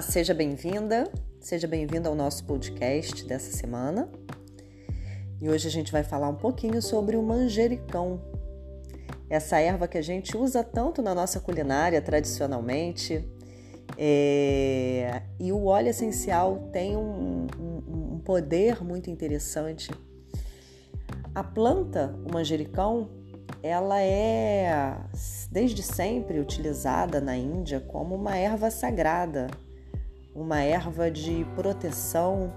Olá, seja bem-vinda, seja bem-vindo ao nosso podcast dessa semana. E hoje a gente vai falar um pouquinho sobre o manjericão, essa erva que a gente usa tanto na nossa culinária tradicionalmente. É... E o óleo essencial tem um, um, um poder muito interessante. A planta, o manjericão, ela é desde sempre utilizada na Índia como uma erva sagrada, uma erva de proteção,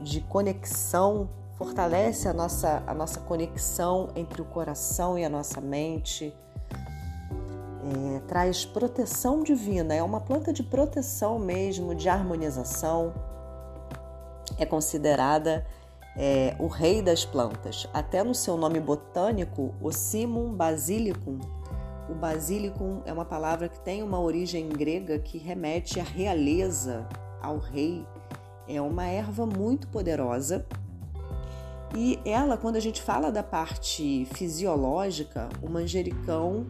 de conexão, fortalece a nossa, a nossa conexão entre o coração e a nossa mente, é, traz proteção divina, é uma planta de proteção mesmo, de harmonização, é considerada é, o rei das plantas. Até no seu nome botânico, o Simum basilicum. O basilicum é uma palavra que tem uma origem grega que remete à realeza, ao rei. É uma erva muito poderosa. E ela, quando a gente fala da parte fisiológica, o manjericão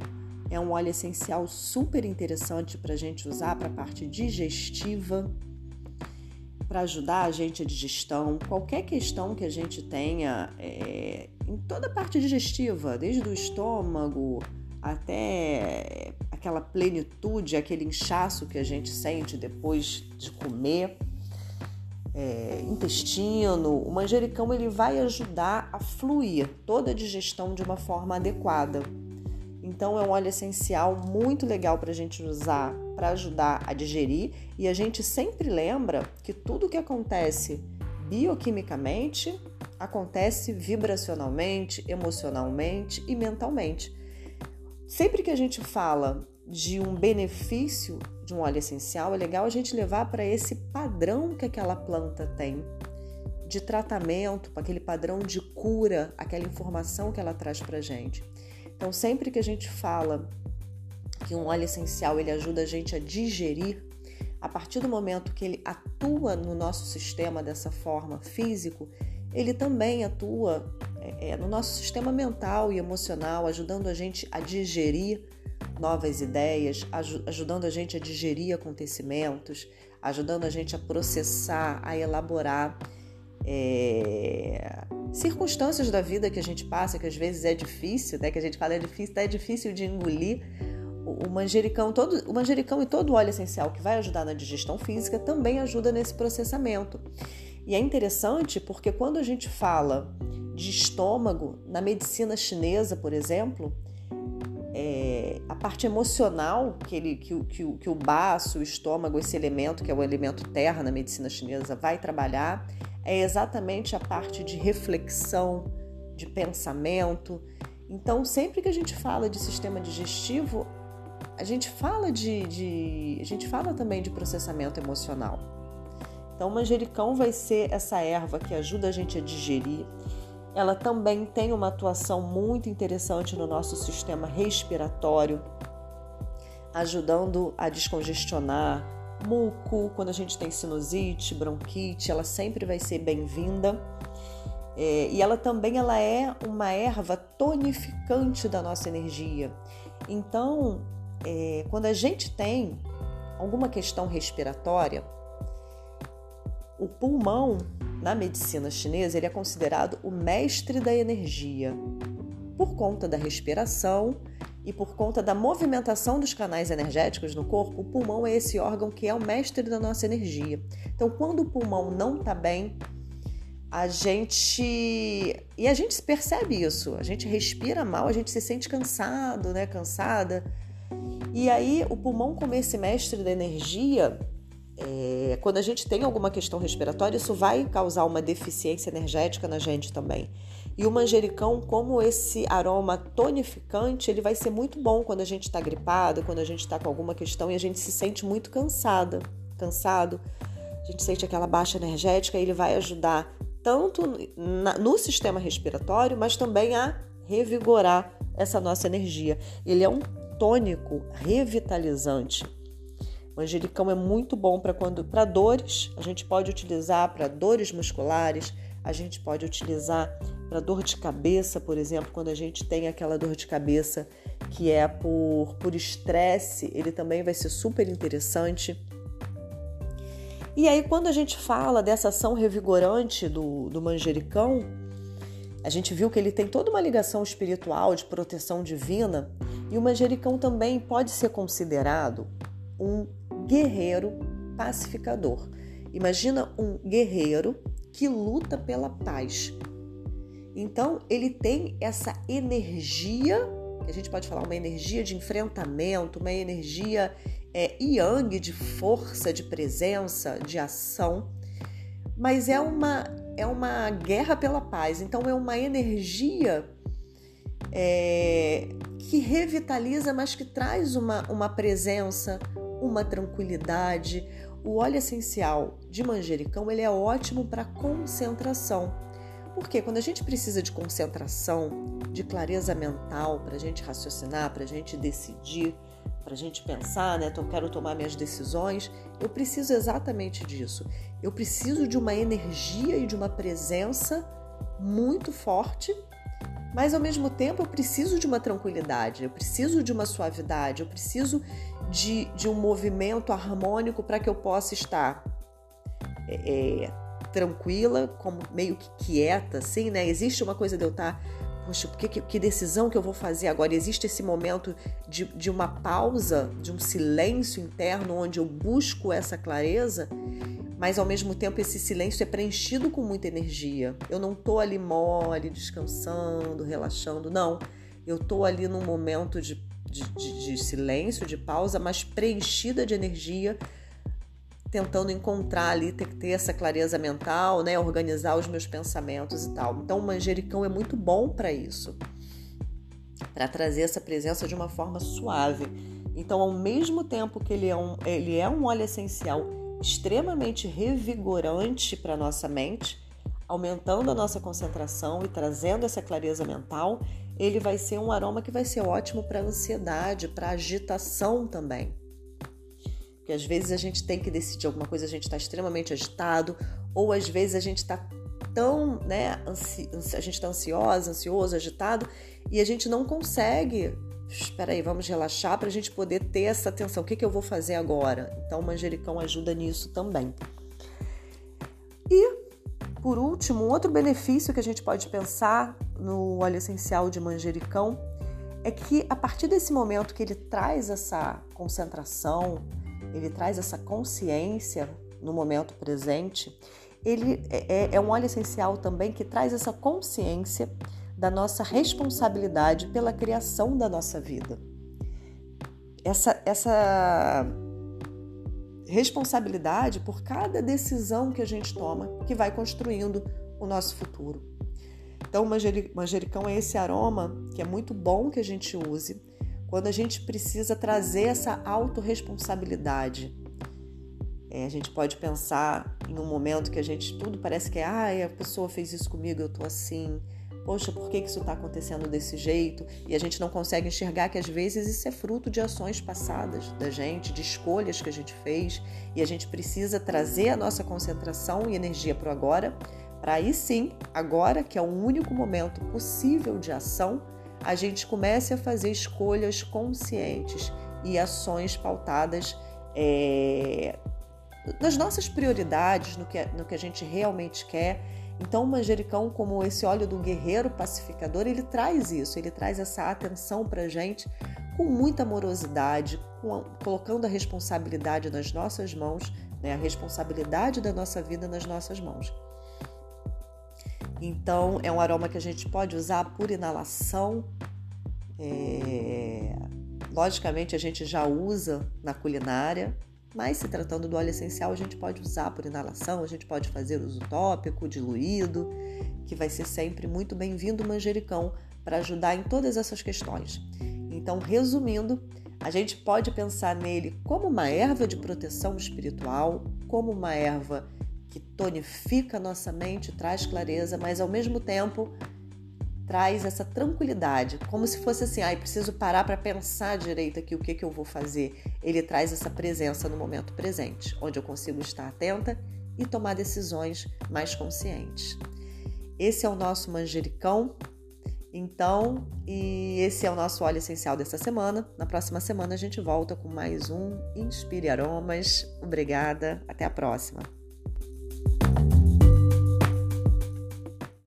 é um óleo essencial super interessante para a gente usar para a parte digestiva para ajudar a gente a digestão, qualquer questão que a gente tenha é, em toda a parte digestiva, desde o estômago até aquela plenitude, aquele inchaço que a gente sente depois de comer, é, intestino, o manjericão ele vai ajudar a fluir toda a digestão de uma forma adequada. Então é um óleo essencial muito legal para a gente usar para ajudar a digerir e a gente sempre lembra que tudo que acontece bioquimicamente acontece vibracionalmente, emocionalmente e mentalmente. Sempre que a gente fala de um benefício de um óleo essencial, é legal a gente levar para esse padrão que aquela planta tem de tratamento, para aquele padrão de cura, aquela informação que ela traz para gente. Então, sempre que a gente fala que um óleo essencial ele ajuda a gente a digerir, a partir do momento que ele atua no nosso sistema dessa forma físico, ele também atua é, é no nosso sistema mental e emocional, ajudando a gente a digerir novas ideias, ajudando a gente a digerir acontecimentos, ajudando a gente a processar, a elaborar é, circunstâncias da vida que a gente passa, que às vezes é difícil, né? Que a gente fala é difícil, é difícil de engolir. O, o manjericão, todo, o manjericão e todo o óleo essencial que vai ajudar na digestão física também ajuda nesse processamento. E é interessante porque quando a gente fala de estômago, na medicina chinesa, por exemplo, é, a parte emocional que, ele, que, que, que o baço, o estômago, esse elemento que é o elemento terra na medicina chinesa, vai trabalhar é exatamente a parte de reflexão, de pensamento. Então, sempre que a gente fala de sistema digestivo, a gente fala de, de a gente fala também de processamento emocional. Então, o manjericão vai ser essa erva que ajuda a gente a digerir. Ela também tem uma atuação muito interessante no nosso sistema respiratório, ajudando a descongestionar, muco, quando a gente tem sinusite, bronquite, ela sempre vai ser bem-vinda. É, e ela também ela é uma erva tonificante da nossa energia. Então, é, quando a gente tem alguma questão respiratória, o pulmão na medicina chinesa ele é considerado o mestre da energia por conta da respiração e por conta da movimentação dos canais energéticos no corpo, o pulmão é esse órgão que é o mestre da nossa energia. Então, quando o pulmão não está bem, a gente e a gente percebe isso. A gente respira mal, a gente se sente cansado, né? Cansada. E aí, o pulmão, como esse mestre da energia, é, quando a gente tem alguma questão respiratória, isso vai causar uma deficiência energética na gente também. E o manjericão, como esse aroma tonificante, ele vai ser muito bom quando a gente está gripado, quando a gente está com alguma questão e a gente se sente muito cansada, cansado. A gente sente aquela baixa energética e ele vai ajudar tanto no sistema respiratório, mas também a revigorar essa nossa energia. Ele é um tônico revitalizante. Manjericão é muito bom para quando para dores, a gente pode utilizar para dores musculares, a gente pode utilizar para dor de cabeça, por exemplo, quando a gente tem aquela dor de cabeça que é por por estresse, ele também vai ser super interessante. E aí, quando a gente fala dessa ação revigorante do, do manjericão, a gente viu que ele tem toda uma ligação espiritual de proteção divina, e o manjericão também pode ser considerado um guerreiro pacificador. Imagina um guerreiro que luta pela paz. Então, ele tem essa energia, que a gente pode falar uma energia de enfrentamento, uma energia é, yang de força, de presença, de ação, mas é uma, é uma guerra pela paz. Então, é uma energia é, que revitaliza, mas que traz uma, uma presença, uma tranquilidade. O óleo essencial de manjericão ele é ótimo para concentração. Porque quando a gente precisa de concentração, de clareza mental, para a gente raciocinar, para a gente decidir, para a gente pensar, né? Então, eu quero tomar minhas decisões, eu preciso exatamente disso. Eu preciso de uma energia e de uma presença muito forte mas ao mesmo tempo eu preciso de uma tranquilidade, eu preciso de uma suavidade, eu preciso de, de um movimento harmônico para que eu possa estar é, é, tranquila, como meio que quieta, assim, né? Existe uma coisa de eu estar, poxa, que, que decisão que eu vou fazer agora? Existe esse momento de, de uma pausa, de um silêncio interno onde eu busco essa clareza mas ao mesmo tempo esse silêncio é preenchido com muita energia. Eu não tô ali mole, descansando, relaxando, não. Eu tô ali num momento de, de, de, de silêncio, de pausa, mas preenchida de energia, tentando encontrar ali, ter, ter essa clareza mental, né? Organizar os meus pensamentos e tal. Então o manjericão é muito bom para isso, para trazer essa presença de uma forma suave. Então, ao mesmo tempo que ele é um, ele é um óleo essencial extremamente revigorante para nossa mente, aumentando a nossa concentração e trazendo essa clareza mental, ele vai ser um aroma que vai ser ótimo para ansiedade, para agitação também. Porque às vezes a gente tem que decidir alguma coisa, a gente está extremamente agitado, ou às vezes a gente está tão, né, a gente está ansiosa, ansioso, agitado, e a gente não consegue espera aí, vamos relaxar para a gente poder ter essa atenção. O que, que eu vou fazer agora? Então, o manjericão ajuda nisso também. E, por último, um outro benefício que a gente pode pensar no óleo essencial de manjericão é que a partir desse momento que ele traz essa concentração, ele traz essa consciência no momento presente, ele é, é, é um óleo essencial também que traz essa consciência da nossa responsabilidade pela criação da nossa vida. Essa, essa responsabilidade por cada decisão que a gente toma que vai construindo o nosso futuro. Então, o manjericão é esse aroma que é muito bom que a gente use quando a gente precisa trazer essa autorresponsabilidade. É, a gente pode pensar em um momento que a gente tudo parece que é, ah, a pessoa fez isso comigo, eu tô assim, Poxa, por que isso está acontecendo desse jeito? E a gente não consegue enxergar que às vezes isso é fruto de ações passadas da gente, de escolhas que a gente fez, e a gente precisa trazer a nossa concentração e energia para o agora, para aí sim, agora que é o único momento possível de ação, a gente comece a fazer escolhas conscientes e ações pautadas é, nas nossas prioridades, no que, no que a gente realmente quer então, o manjericão, como esse óleo do guerreiro pacificador, ele traz isso, ele traz essa atenção para gente com muita amorosidade, com, colocando a responsabilidade nas nossas mãos, né, a responsabilidade da nossa vida nas nossas mãos. Então, é um aroma que a gente pode usar por inalação. É... Logicamente, a gente já usa na culinária, mas se tratando do óleo essencial, a gente pode usar por inalação, a gente pode fazer uso tópico, diluído, que vai ser sempre muito bem-vindo o manjericão para ajudar em todas essas questões. Então, resumindo, a gente pode pensar nele como uma erva de proteção espiritual, como uma erva que tonifica nossa mente, traz clareza, mas ao mesmo tempo traz essa tranquilidade, como se fosse assim, ai, ah, preciso parar para pensar direito aqui o que, que eu vou fazer. Ele traz essa presença no momento presente, onde eu consigo estar atenta e tomar decisões mais conscientes. Esse é o nosso manjericão Então, e esse é o nosso óleo essencial dessa semana. Na próxima semana a gente volta com mais um Inspire Aromas. Obrigada, até a próxima.